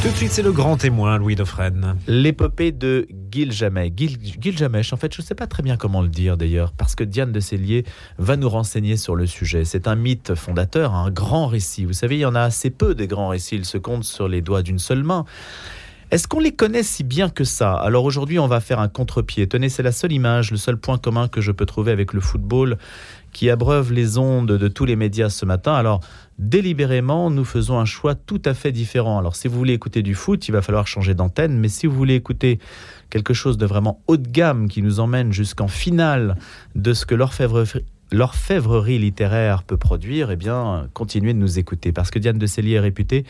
Tout de suite, c'est le grand témoin, Louis Dauphren. L'épopée de. Gil, Gilgamesh, en fait, je ne sais pas très bien comment le dire d'ailleurs, parce que Diane de Cellier va nous renseigner sur le sujet. C'est un mythe fondateur, un grand récit. Vous savez, il y en a assez peu des grands récits, ils se comptent sur les doigts d'une seule main. Est-ce qu'on les connaît si bien que ça? Alors aujourd'hui, on va faire un contre-pied. Tenez, c'est la seule image, le seul point commun que je peux trouver avec le football qui abreuve les ondes de tous les médias ce matin. Alors, délibérément, nous faisons un choix tout à fait différent. Alors, si vous voulez écouter du foot, il va falloir changer d'antenne, mais si vous voulez écouter quelque chose de vraiment haut de gamme qui nous emmène jusqu'en finale de ce que l'orfèvrerie littéraire peut produire, eh bien, continuez de nous écouter. Parce que Diane de Cellier est réputée,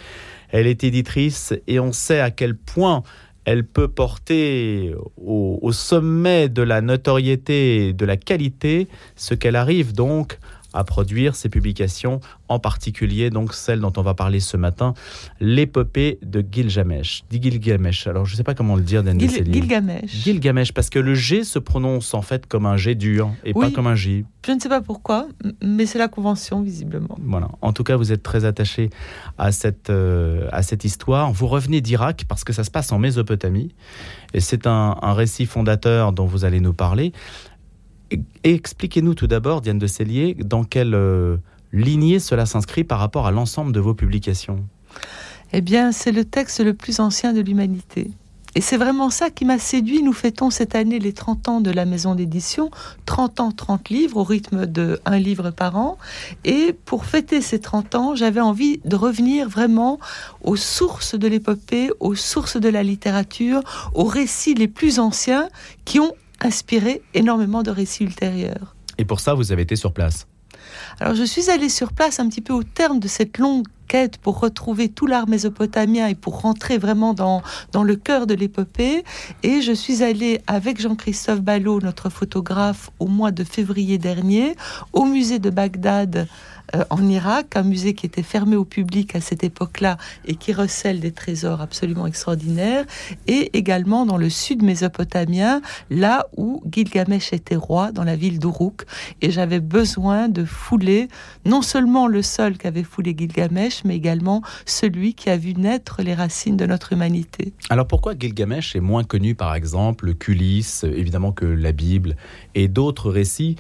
elle est éditrice et on sait à quel point elle peut porter au, sommet de la notoriété et de la qualité ce qu'elle arrive donc à produire ces publications, en particulier donc celle dont on va parler ce matin, l'épopée de Gilgamesh. Dit Gilgamesh, alors je ne sais pas comment le dire, Gil Gilgamesh. Gilgamesh, parce que le G se prononce en fait comme un G dur et pas comme un J. Je ne sais pas pourquoi, mais c'est la convention visiblement. Voilà. En tout cas, vous êtes très attaché à cette, euh, à cette histoire. Vous revenez d'Irak parce que ça se passe en Mésopotamie et c'est un, un récit fondateur dont vous allez nous parler. Expliquez-nous tout d'abord, Diane de Cellier, dans quelle euh, lignée cela s'inscrit par rapport à l'ensemble de vos publications Eh bien, c'est le texte le plus ancien de l'humanité. Et c'est vraiment ça qui m'a séduit. Nous fêtons cette année les 30 ans de la maison d'édition. 30 ans, 30 livres, au rythme de un livre par an. Et pour fêter ces 30 ans, j'avais envie de revenir vraiment aux sources de l'épopée, aux sources de la littérature, aux récits les plus anciens qui ont inspiré énormément de récits ultérieurs. Et pour ça, vous avez été sur place Alors je suis allée sur place un petit peu au terme de cette longue quête pour retrouver tout l'art mésopotamien et pour rentrer vraiment dans, dans le cœur de l'épopée. Et je suis allée avec Jean-Christophe Ballot, notre photographe, au mois de février dernier, au musée de Bagdad euh, en Irak, un musée qui était fermé au public à cette époque-là et qui recèle des trésors absolument extraordinaires, et également dans le sud mésopotamien, là où Gilgamesh était roi, dans la ville d'Uruk. Et j'avais besoin de fouler non seulement le sol qu'avait foulé Gilgamesh, mais également celui qui a vu naître les racines de notre humanité. Alors pourquoi Gilgamesh est moins connu, par exemple, qu'Ulysse, évidemment que la Bible et d'autres récits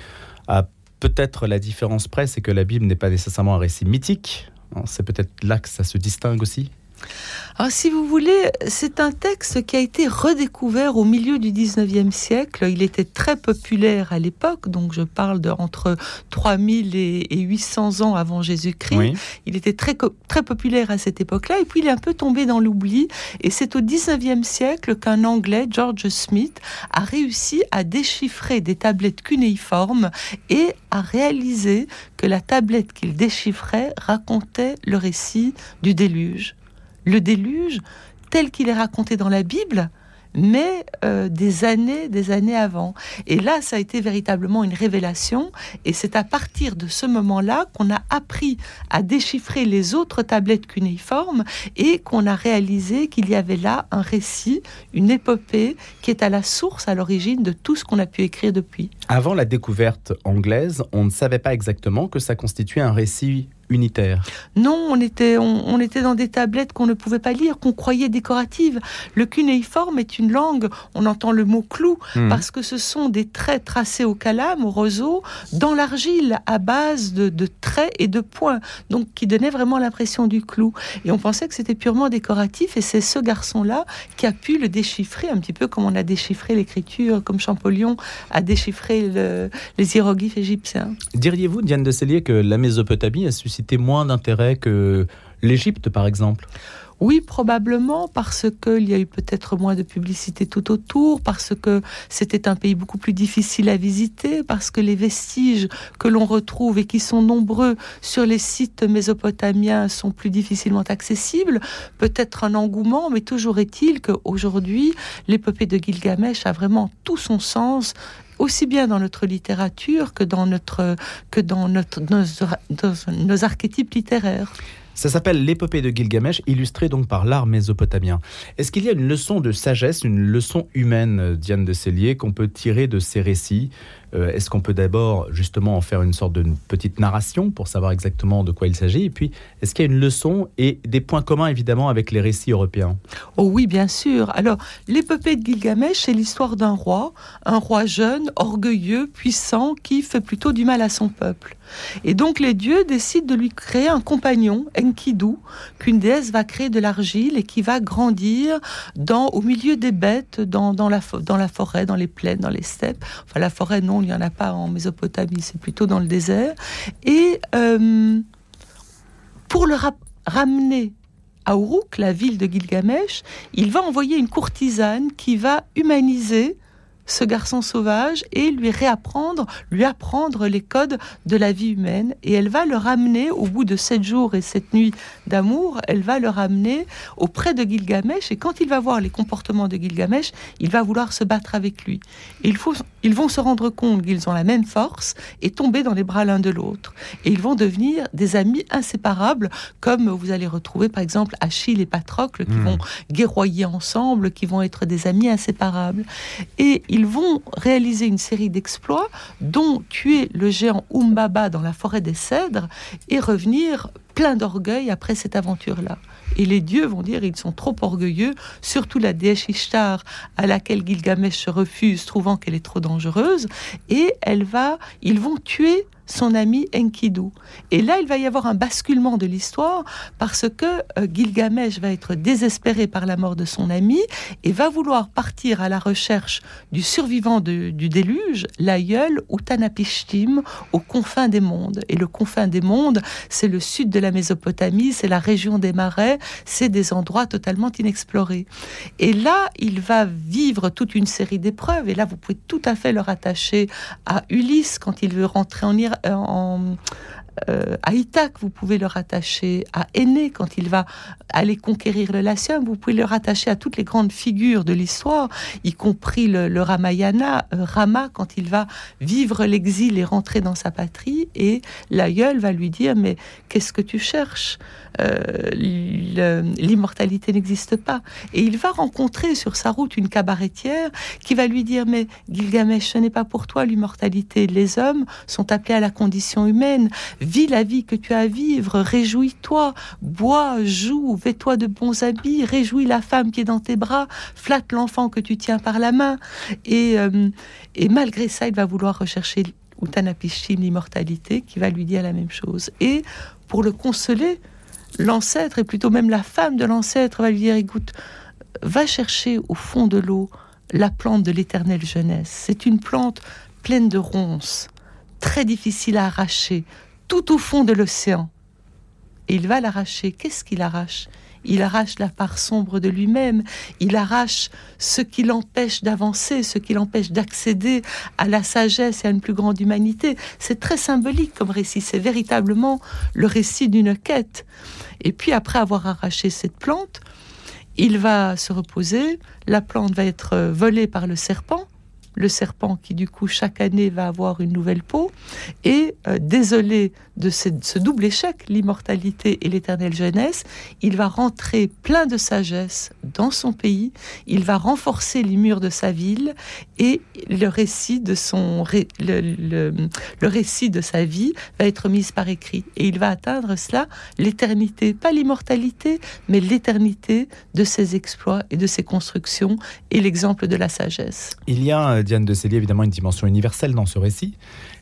à peut-être la différence près, c'est que la Bible n'est pas nécessairement un récit mythique. C'est peut-être là que ça se distingue aussi. Alors, si vous voulez, c'est un texte qui a été redécouvert au milieu du 19e siècle. Il était très populaire à l'époque, donc je parle de entre 3000 et 800 ans avant Jésus-Christ. Il était très, très populaire à cette époque-là, et puis il est un peu tombé dans l'oubli. Et c'est au 19e siècle qu'un Anglais, George Smith, a réussi à déchiffrer des tablettes cunéiformes et a réalisé que la tablette qu'il déchiffrait racontait le récit du déluge le déluge tel qu'il est raconté dans la Bible, mais euh, des années, des années avant. Et là, ça a été véritablement une révélation. Et c'est à partir de ce moment-là qu'on a appris à déchiffrer les autres tablettes cunéiformes et qu'on a réalisé qu'il y avait là un récit, une épopée qui est à la source, à l'origine de tout ce qu'on a pu écrire depuis. Avant la découverte anglaise, on ne savait pas exactement que ça constituait un récit unitaire Non, on était, on, était dans des tablettes qu'on ne pouvait pas lire, qu'on croyait décoratives. Le cunéiforme est une langue, on entend le mot clou, hmm. parce que ce sont des traits tracés au calame, au roseau, dans l'argile, à base de, traits et de points, donc qui donnait vraiment l'impression du clou. Et on pensait que c'était purement décoratif, et c'est ce garçon-là qui a pu le déchiffrer, un petit peu comme on a déchiffré l'écriture, comme Champollion a déchiffré les hiéroglyphes égyptiens. Diriez-vous, Diane de Cellier, que la Mésopotamie a suscité c'était moins d'intérêt que l'Égypte, par exemple oui, probablement parce qu'il y a eu peut-être moins de publicité tout autour, parce que c'était un pays beaucoup plus difficile à visiter, parce que les vestiges que l'on retrouve et qui sont nombreux sur les sites mésopotamiens sont plus difficilement accessibles. Peut-être un engouement, mais toujours est-il qu'aujourd'hui, l'épopée de Gilgamesh a vraiment tout son sens aussi bien dans notre littérature que dans, notre, que dans, notre, nos, archétypes littéraires. Ça s'appelle l'épopée de Gilgamesh, illustrée donc par l'art mésopotamien. Est-ce qu'il y a une leçon de sagesse, une leçon humaine, Diane de Cellier, qu'on peut tirer de ces récits? Euh, est-ce qu'on peut d'abord justement en faire une sorte de petite narration pour savoir exactement de quoi il s'agit Et puis, est-ce qu'il y a une leçon et des points communs évidemment avec les récits européens? Oh oui, bien sûr. Alors, l'épopée de Gilgamesh, c'est l'histoire d'un roi, un roi jeune, orgueilleux, puissant, qui fait plutôt du mal à son peuple. Et donc les dieux décident de lui créer un compagnon, Enkidu, qu'une déesse va créer de l'argile et qui va grandir au milieu des bêtes, dans, la, dans la forêt, dans les plaines, dans les steppes. Enfin, la forêt, non, il n'y en a pas en Mésopotamie, c'est plutôt dans le désert. Et euh, pour le ramener à Uruk, la ville de Gilgamesh, il va envoyer une courtisane qui va humaniser ce garçon sauvage et lui réapprendre, lui apprendre les codes de la vie humaine. Et elle va le ramener, au bout de sept jours et sept nuits d'amour, elle va le ramener auprès de Gilgamesh. Et quand il va voir les comportements de Gilgamesh, il va vouloir se battre avec lui. Et il faut, ils vont se rendre compte qu'ils ont la même force et tomber dans les bras l'un de l'autre. Et ils vont devenir des amis inséparables, comme vous allez retrouver par exemple Achille et Patrocle qui hmm. vont guerroyer ensemble, qui vont être des amis inséparables. Et ils vont réaliser une série d'exploits, dont tuer le géant Umbaba dans la forêt des cèdres et revenir plein d'orgueil après cette aventure-là. Et les dieux vont dire ils sont trop orgueilleux, surtout la déesse Ishtar à laquelle Gilgamesh se refuse, trouvant qu'elle est trop dangereuse, et elle va, ils vont tuer son ami Enkidu. Et là, il va y avoir un basculement de l'histoire parce que euh, Gilgamesh va être désespéré par la mort de son ami et va vouloir partir à la recherche du survivant du déluge, l'aïeul Utanapishtim, aux confins des mondes. Et le confin des mondes, c'est le sud de la Mésopotamie, c'est la région des marais, c'est des endroits totalement inexplorés. Et là, il va vivre toute une série d'épreuves. Et là, vous pouvez tout à fait le rattacher à Ulysse quand il veut rentrer en, en, euh, à Ithac, vous pouvez le rattacher à Aîné quand il va aller conquérir le Latium, vous pouvez le rattacher à toutes les grandes figures de l'histoire, y compris le, Ramayana, euh, Rama quand il va vivre l'exil et rentrer dans sa patrie, et l'aïeul va lui dire mais qu'est-ce que tu cherches? Euh, L'immortalité n'existe pas. Et il va rencontrer sur sa route une cabaretière qui va lui dire mais Gilgamesh, ce n'est pas pour toi l'immortalité. Les hommes sont appelés à la condition humaine Vis la vie que tu as à vivre, réjouis-toi, bois, joue, vêt-toi de bons habits, réjouis la femme qui est dans tes bras, flatte l'enfant que tu tiens par la main. Et, euh, et malgré ça, il va vouloir rechercher Utanapishtim, l'immortalité, qui va lui dire la même chose. Et pour le consoler, l'ancêtre, et plutôt même la femme de l'ancêtre, va lui dire, écoute, va chercher au fond de l'eau la plante de l'éternelle jeunesse. C'est une plante pleine de ronces, très difficile à arracher, tout au fond de l'océan. Et il va l'arracher. Qu'est-ce qu'il arrache? Il arrache la part sombre de lui-même. Il arrache ce qui l'empêche d'avancer, ce qui l'empêche d'accéder à la sagesse et à une plus grande humanité. C'est très symbolique comme récit. C'est véritablement le récit d'une quête. Et puis après avoir arraché cette plante, il va se reposer. La plante va être volée par le serpent le serpent qui du coup chaque année va avoir une nouvelle peau. Et euh, désolé de ce, double échec, l'immortalité et l'éternelle jeunesse, il va rentrer plein de sagesse dans son pays, il va renforcer les murs de sa ville et le récit de son le, le récit de sa vie va être mis par écrit et il va atteindre cela l'éternité, pas l'immortalité, mais l'éternité de ses exploits et de ses constructions et l'exemple de la sagesse. Il y a Diane de Célie, évidemment une dimension universelle dans ce récit.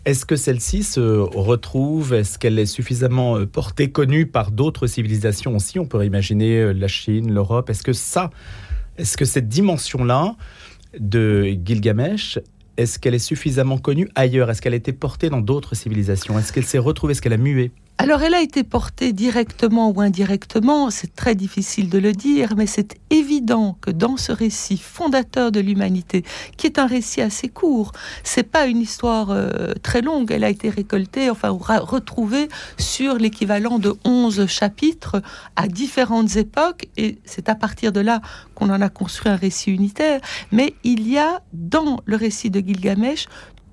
Est-ce que celle-ci se retrouve Est-ce qu'elle est suffisamment euh, portée, connue par d'autres civilisations aussi? On pourrait imaginer euh, la Chine, l'Europe. Est-ce que ça, est-ce que cette dimension-là de Gilgamesh, est-ce qu'elle est suffisamment connue ailleurs? Est-ce qu'elle a été portée dans d'autres civilisations? Est-ce qu'elle s'est retrouvée? Est-ce qu'elle a mué? Alors elle a été portée directement ou indirectement, c'est très difficile de le dire, mais c'est évident que dans ce récit fondateur de l'humanité, qui est un récit assez court, c'est pas une histoire euh, très longue, elle a été récoltée, enfin retrouvée sur l'équivalent de 11 chapitres à différentes époques, et c'est à partir de là qu'on en a construit un récit unitaire, mais il y a dans le récit de Gilgamesh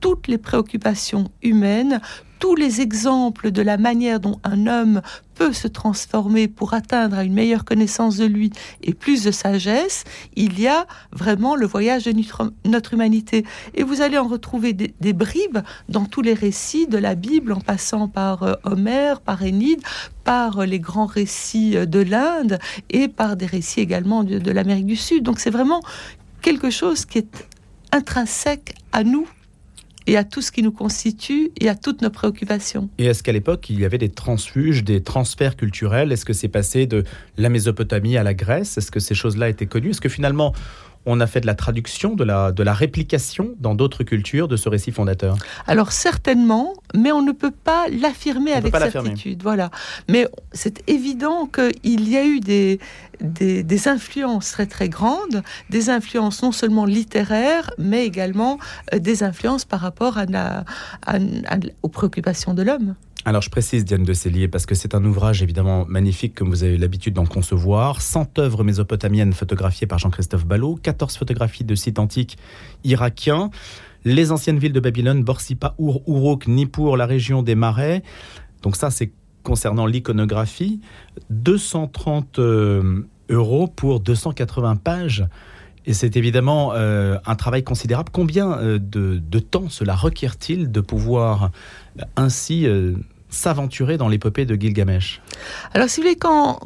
toutes les préoccupations humaines, tous les exemples de la manière dont un homme peut se transformer pour atteindre à une meilleure connaissance de lui et plus de sagesse, il y a vraiment le voyage de notre, humanité. Et vous allez en retrouver des, bribes dans tous les récits de la Bible, en passant par euh, Homère, par Énide, par euh, les grands récits euh, de l'Inde et par des récits également de l'Amérique du Sud. Donc c'est vraiment quelque chose qui est intrinsèque à nous et à tout ce qui nous constitue et à toutes nos préoccupations. Et est-ce qu'à l'époque, il y avait des transfuges, des transferts culturels? Est-ce que c'est passé de la Mésopotamie à la Grèce? Est-ce que ces choses-là étaient connues? Est-ce que finalement, on a fait de la traduction, de la, de la réplication dans d'autres cultures de ce récit fondateur Alors certainement, mais on ne peut pas l'affirmer avec certitude. Voilà. Mais c'est évident qu'il y a eu des, des, influences très très grandes, des influences non seulement littéraires, mais également euh, des influences par rapport à aux préoccupations de l'homme. Alors je précise Diane de Célier parce que c'est un ouvrage évidemment magnifique comme vous avez l'habitude d'en concevoir. 100 œuvres mésopotamiennes photographiées par Jean-Christophe Ballot, 14 photographies de sites antiques irakiens, les anciennes villes de Babylone, Borsippa, Ur, Uruk, Nippur, la région des Marais. Donc ça c'est concernant l'iconographie. 230 euh, euros pour 280 pages. Et c'est évidemment euh, un travail considérable. Combien euh, de, temps cela requiert-il de pouvoir ainsi s'aventurer dans l'épopée de Gilgamesh Alors, si vous voulez, quand,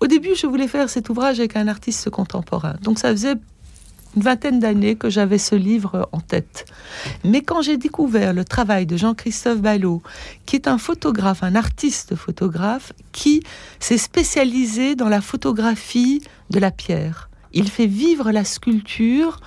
au début, je voulais faire cet ouvrage avec un artiste contemporain. Donc, ça faisait une vingtaine d'années que j'avais ce livre en tête. Mais quand j'ai découvert le travail de Jean-Christophe Ballot, qui est un photographe, un artiste photographe, qui s'est spécialisé dans la photographie de la pierre, il fait vivre la sculpture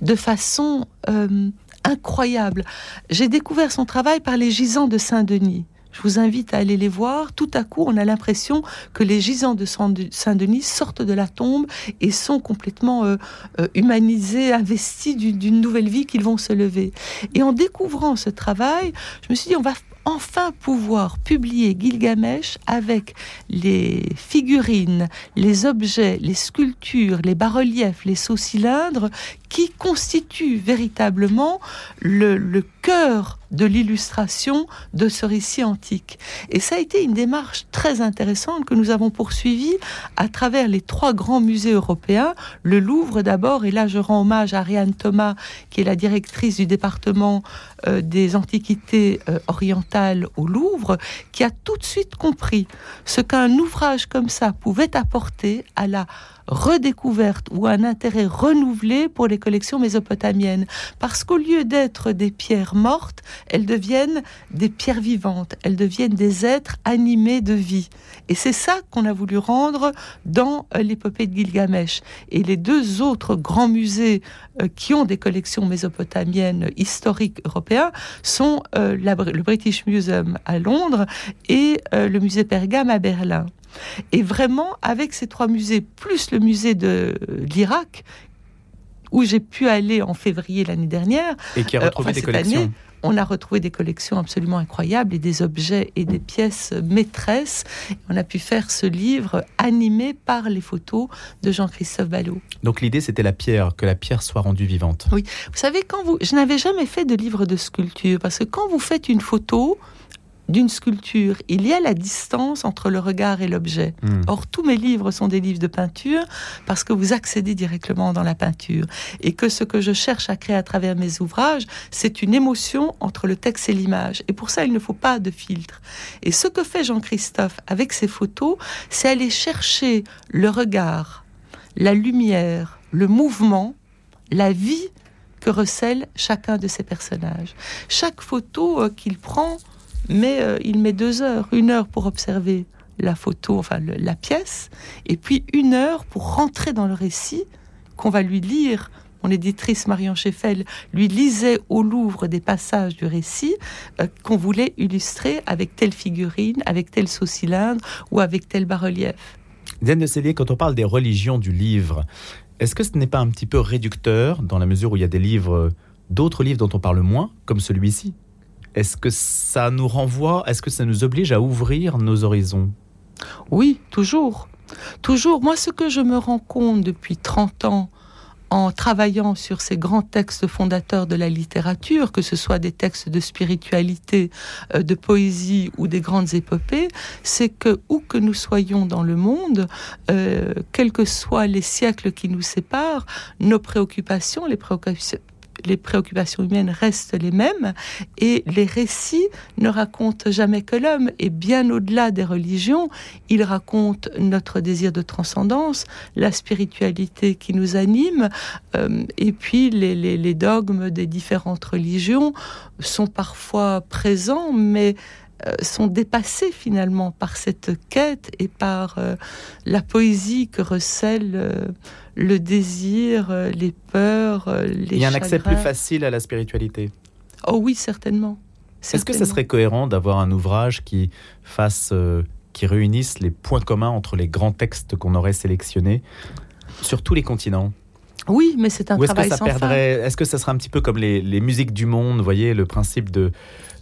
de façon euh, incroyable. J'ai découvert son travail par les gisants de Saint-Denis. Je vous invite à aller les voir. Tout à coup, on a l'impression que les gisants de Saint-Denis sortent de la tombe et sont complètement euh, euh, humanisés, investis d'une nouvelle vie qu'ils vont se lever. Et en découvrant ce travail, je me suis dit, on va enfin pouvoir publier Gilgamesh avec les figurines, les objets, les sculptures, les bas-reliefs, les sauts cylindres qui constituent véritablement le, cœur de l'illustration de ce récit antique. Et ça a été une démarche très intéressante que nous avons poursuivie à travers les trois grands musées européens, le Louvre d'abord, et là je rends hommage à Ariane Thomas, qui est la directrice du département euh, des antiquités euh, orientales au Louvre, qui a tout de suite compris ce qu'un ouvrage comme ça pouvait apporter à la redécouverte ou un intérêt renouvelé pour les collections mésopotamiennes. Parce qu'au lieu d'être des pierres mortes, elles deviennent des pierres vivantes, elles deviennent des êtres animés de vie. Et c'est ça qu'on a voulu rendre dans euh, l'épopée de Gilgamesh. Et les deux autres grands musées euh, qui ont des collections mésopotamiennes historiques européens sont euh, le British Museum à Londres et le musée Pergame à Berlin. Et vraiment, avec ces trois musées, plus le musée de l'Irak, où j'ai pu aller en février l'année dernière. Et qui a retrouvé euh, des collections. on a retrouvé des collections absolument incroyables et des objets et des pièces maîtresses. On a pu faire ce livre animé par les photos de Jean-Christophe Ballot. Donc l'idée, c'était la pierre, que la pierre soit rendue vivante. Oui. Vous savez, quand vous, je n'avais jamais fait de livre de sculpture parce que quand vous faites une photo, d'une sculpture, il y a la distance entre le regard et l'objet. Hmm. Or, tous mes livres sont des livres de peinture parce que vous accédez directement dans la peinture. Et que ce que je cherche à créer à travers mes ouvrages, c'est une émotion entre le texte et l'image. Et pour ça, il ne faut pas de filtre. Et ce que fait Jean-Christophe avec ses photos, c'est aller chercher le regard, la lumière, le mouvement, la vie que recèle chacun de ces personnages. Chaque photo euh, qu'il prend mais euh, il met deux heures, une heure pour observer la photo, enfin la pièce, et puis une heure pour rentrer dans le récit qu'on va lui lire. Mon éditrice Marion Cheffel lui lisait au Louvre des passages du récit euh, qu'on voulait illustrer avec telle figurine, avec tel saut-cylindre ou avec tel bas-relief. Diane de Cellier, quand on parle des religions du livre, est-ce que ce n'est pas un petit peu réducteur dans la mesure où il y a des livres, d'autres livres dont on parle moins, comme celui-ci? Est-ce que ça nous renvoie, est-ce que ça nous oblige à ouvrir nos horizons? Oui, toujours. Toujours. Moi, ce que je me rends compte depuis 30 ans en travaillant sur ces grands textes fondateurs de la littérature, que ce soit des textes de spiritualité, euh, de poésie ou des grandes épopées, c'est que où que nous soyons dans le monde, euh, quels que soient les siècles qui nous séparent, nos préoccupations, les préoccupations les préoccupations humaines restent les mêmes et les récits ne racontent jamais que l'homme. Et bien au-delà des religions, ils racontent notre désir de transcendance, la spiritualité qui nous anime, euh, et puis les, les, dogmes des différentes religions sont parfois présents, mais sont dépassés finalement par cette quête et par euh, la poésie que recèle euh, le désir, les peurs, les Il y a un accès plus facile à la spiritualité. Oh oui, certainement. Est-ce que ça serait cohérent d'avoir un ouvrage qui fasse, qui réunisse les points communs entre les grands textes qu'on aurait sélectionnés sur tous les continents? Oui, mais c'est un Ou est-ce que ça perdrait Est-ce que ça serait un petit peu comme les, les musiques du monde, vous voyez, le principe de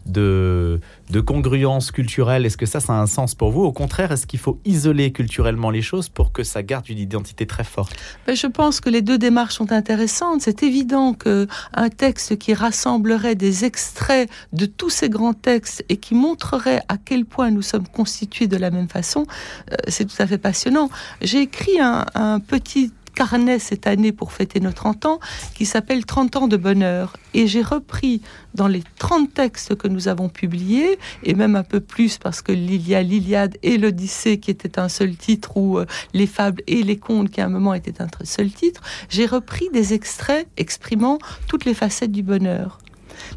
de, congruence culturelle Est-ce que ça, ça a un sens pour vous? Au contraire, est-ce qu'il faut isoler culturellement les choses pour que ça garde une identité très forte? Ben, Je pense que les deux démarches sont intéressantes. C'est évident qu'un texte qui rassemblerait des extraits de tous ces grands textes et qui montrerait à quel point nous sommes constitués de la même façon, euh, c'est tout à fait passionnant. J'ai écrit un petit carnet cette année pour fêter nos 30 ans qui s'appelle 30 ans de bonheur. Et j'ai repris dans les 30 textes que nous avons publiés, et même un peu plus parce que a l'Iliade et l'Odyssée qui était un seul titre, ou euh, les fables et les contes qui à un moment étaient un seul titre, j'ai repris des extraits exprimant toutes les facettes du bonheur.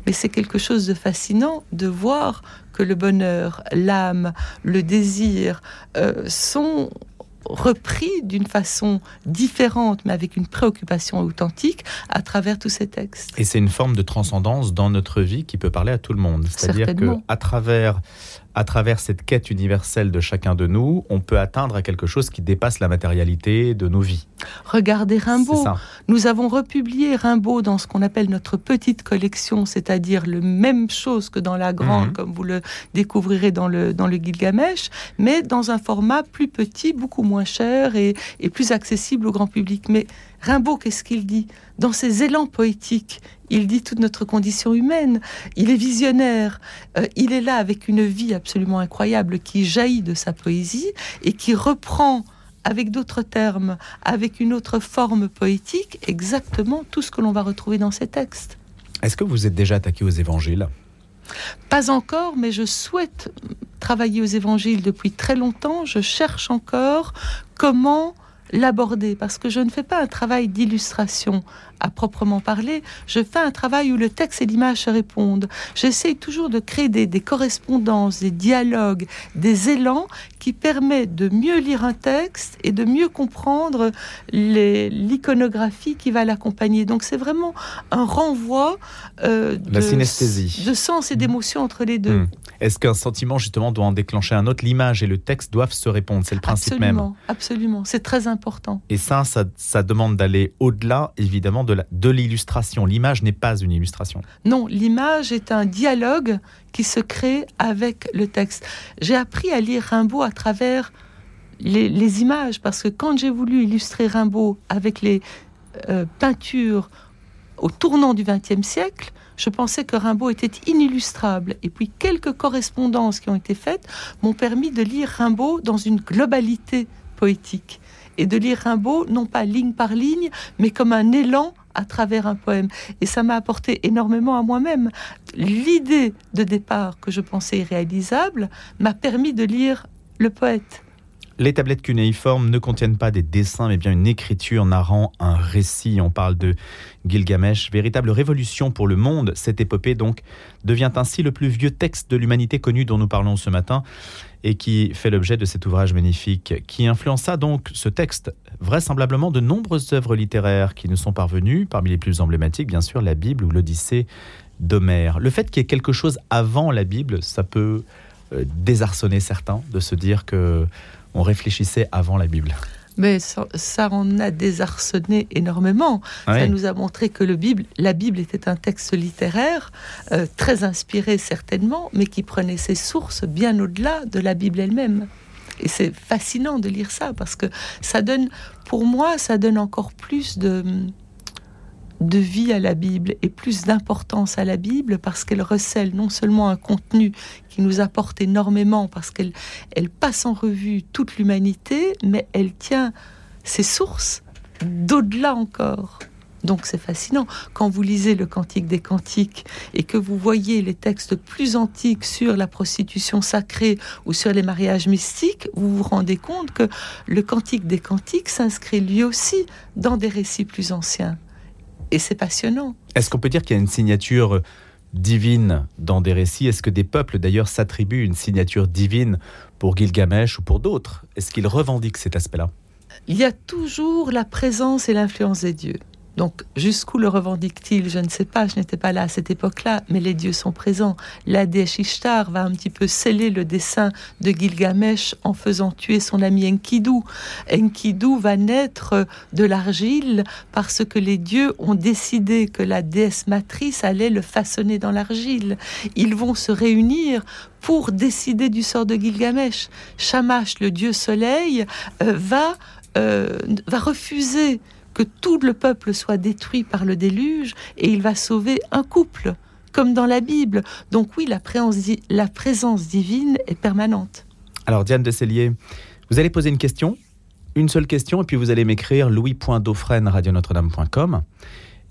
Mais c'est quelque chose de fascinant de voir que le bonheur, l'âme, le désir euh, sont repris d'une façon différente, mais avec une préoccupation authentique à travers tous ces textes. Et c'est une forme de transcendance dans notre vie qui peut parler à tout le monde. C'est-à-dire que à travers à travers cette quête universelle de chacun de nous, on peut atteindre à quelque chose qui dépasse la matérialité de nos vies. Regardez Rimbaud. Nous avons republié Rimbaud dans ce qu'on appelle notre petite collection, c'est-à-dire le même chose que dans la grande, mhm. comme vous le découvrirez dans le, dans le Gilgamesh, mais dans un format plus petit, beaucoup moins cher et, et plus accessible au grand public. Mais Rimbaud, qu'est-ce qu'il dit? Dans ses élans poétiques, il dit toute notre condition humaine. Il est visionnaire. Euh, il est là avec une vie absolument incroyable qui jaillit de sa poésie et qui reprend avec d'autres termes, avec une autre forme poétique, exactement tout ce que l'on va retrouver dans ces textes. Est-ce que vous êtes déjà attaqué aux évangiles? Pas encore, mais je souhaite travailler aux évangiles depuis très longtemps. Je cherche encore comment l'aborder parce que je ne fais pas un travail d'illustration à proprement parler, je fais un travail où le texte et l'image se répondent. J'essaie toujours de créer des, correspondances, des dialogues, des élans qui permettent de mieux lire un texte et de mieux comprendre l'iconographie qui va l'accompagner. Donc c'est vraiment un renvoi euh, de, synesthésie. de sens et d'émotion entre les deux. Hmm. Est-ce qu'un sentiment justement doit en déclencher un autre? L'image et le texte doivent se répondre, c'est le principe absolument, même. Absolument, c'est très important. Et ça, ça demande d'aller au-delà évidemment de de l'illustration. L'image n'est pas une illustration. Non, l'image est un dialogue qui se crée avec le texte. J'ai appris à lire Rimbaud à travers les, images, parce que quand j'ai voulu illustrer Rimbaud avec les euh, peintures au tournant du XXe siècle, je pensais que Rimbaud était inillustrable. Et puis quelques correspondances qui ont été faites m'ont permis de lire Rimbaud dans une globalité poétique et de lire Rimbaud non pas ligne par ligne, mais comme un élan à travers un poème. Et ça m'a apporté énormément à moi-même. L'idée de départ que je pensais irréalisable m'a permis de lire le poète. Les tablettes cunéiformes ne contiennent pas des dessins, mais bien une écriture narrant un récit. On parle de Gilgamesh, véritable révolution pour le monde. Cette épopée, donc, devient ainsi le plus vieux texte de l'humanité connu dont nous parlons ce matin et qui fait l'objet de cet ouvrage magnifique, qui influença donc ce texte, vraisemblablement de nombreuses œuvres littéraires qui nous sont parvenues, parmi les plus emblématiques, bien sûr, la Bible ou l'Odyssée d'Homère. Le fait qu'il y ait quelque chose avant la Bible, ça peut euh, désarçonner certains de se dire que on réfléchissait avant la Bible. Mais ça, en a désarçonné énormément. Ça nous a montré que le Bible, la Bible était un texte littéraire, euh, très inspiré certainement, mais qui prenait ses sources bien au-delà de la Bible elle-même. Et c'est fascinant de lire ça parce que ça donne, pour moi, ça donne encore plus de, de vie à la Bible et plus d'importance à la Bible parce qu'elle recèle non seulement un contenu qui nous apporte énormément parce qu'elle elle passe en revue toute l'humanité, mais elle tient ses sources d'au-delà encore. Donc c'est fascinant. Quand vous lisez le Cantique des Cantiques et que vous voyez les textes plus antiques sur la prostitution sacrée ou sur les mariages mystiques, vous vous rendez compte que le Cantique des Cantiques s'inscrit lui aussi dans des récits plus anciens. Et c'est passionnant. Est-ce qu'on peut dire qu'il y a une signature divine dans des récits? Est-ce que des peuples d'ailleurs s'attribuent une signature divine pour Gilgamesh ou pour d'autres? Est-ce qu'ils revendiquent cet aspect-là? Il y a toujours la présence et l'influence des dieux. Donc jusqu'où le revendique-t-il? Je ne sais pas, je n'étais pas là à cette époque-là, mais les dieux sont présents. La déesse Ishtar va un petit peu sceller le dessin de Gilgamesh en faisant tuer son ami Enkidu. Enkidu va naître de l'argile parce que les dieux ont décidé que la déesse matrice allait le façonner dans l'argile. Ils vont se réunir pour décider du sort de Gilgamesh. Shamash, le dieu soleil, euh, va, euh, va refuser que tout le peuple soit détruit par le déluge et il va sauver un couple, comme dans la Bible. Donc oui, la présence, divine est permanente. Alors Diane de Cellier, vous allez poser une question, une seule question, et puis vous allez m'écrire louis.dauphren.radionotre-dame.com.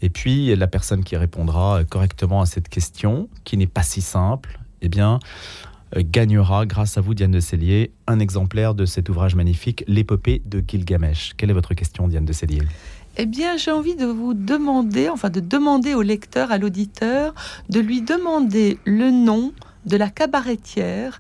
Et puis la personne qui répondra correctement à cette question, qui n'est pas si simple, eh bien, gagnera, grâce à vous, Diane de Cellier, un exemplaire de cet ouvrage magnifique, L'épopée de Gilgamesh. Quelle est votre question, Diane de Cellier? Eh bien, j'ai envie de vous demander, enfin de demander au lecteur, à l'auditeur, de lui demander le nom de la cabaretière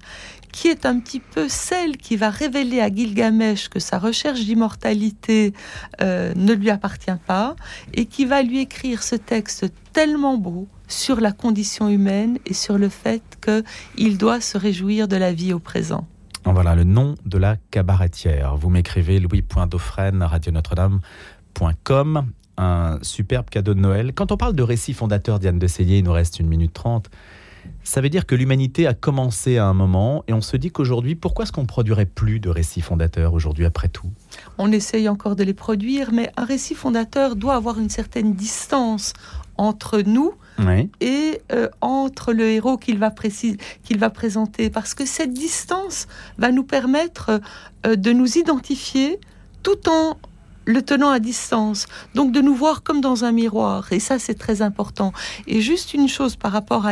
qui est un petit peu celle qui va révéler à Gilgamesh que sa recherche d'immortalité euh, ne lui appartient pas et qui va lui écrire ce texte tellement beau, sur la condition humaine et sur le fait qu'il doit se réjouir de la vie au présent. Voilà le nom de la cabaretière. Vous m'écrivez louis.dauphren, radio Notre-Dame.com. Un superbe cadeau de Noël. Quand on parle de récit fondateur, Diane de Cellier, il nous reste une minute trente. Ça veut dire que l'humanité a commencé à un moment et on se dit qu'aujourd'hui, pourquoi est-ce qu'on ne produirait plus de récits fondateurs aujourd'hui après tout? On essaye encore de les produire, mais un récit fondateur doit avoir une certaine distance entre nous et euh, entre le héros qu'il va, va présenter. Parce que cette distance va nous permettre euh, de nous identifier tout en le tenant à distance, donc de nous voir comme dans un miroir, et ça c'est très important. Et juste une chose par rapport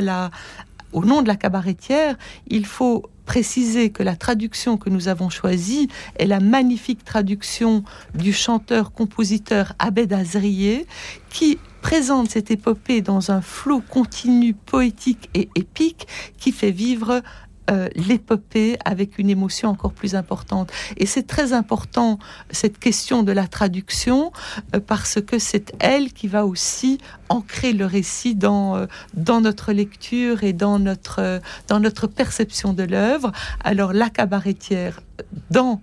au nom de la cabaretière, il faut préciser que la traduction que nous avons choisie est la magnifique traduction du chanteur-compositeur Abed Azrié, qui présente cette épopée dans un flot continu, poétique et épique qui fait vivre euh, l'épopée avec une émotion encore plus importante. Et c'est très important, cette question de la traduction, euh, parce que c'est elle qui va aussi ancrer le récit dans, euh, dans notre lecture et dans notre, dans notre perception de l'œuvre. Alors, la cabaretière, dans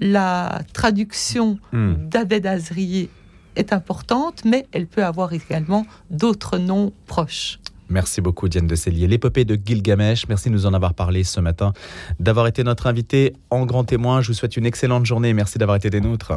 la traduction mmh. d'Abed Azrié, est importante, mais elle peut avoir également d'autres noms proches. Merci beaucoup Diane de Cellier. L'épopée de Gilgamesh, merci de nous en avoir parlé ce matin, d'avoir été notre invité en grand témoin. Je vous souhaite une excellente journée. Merci d'avoir été des nôtres.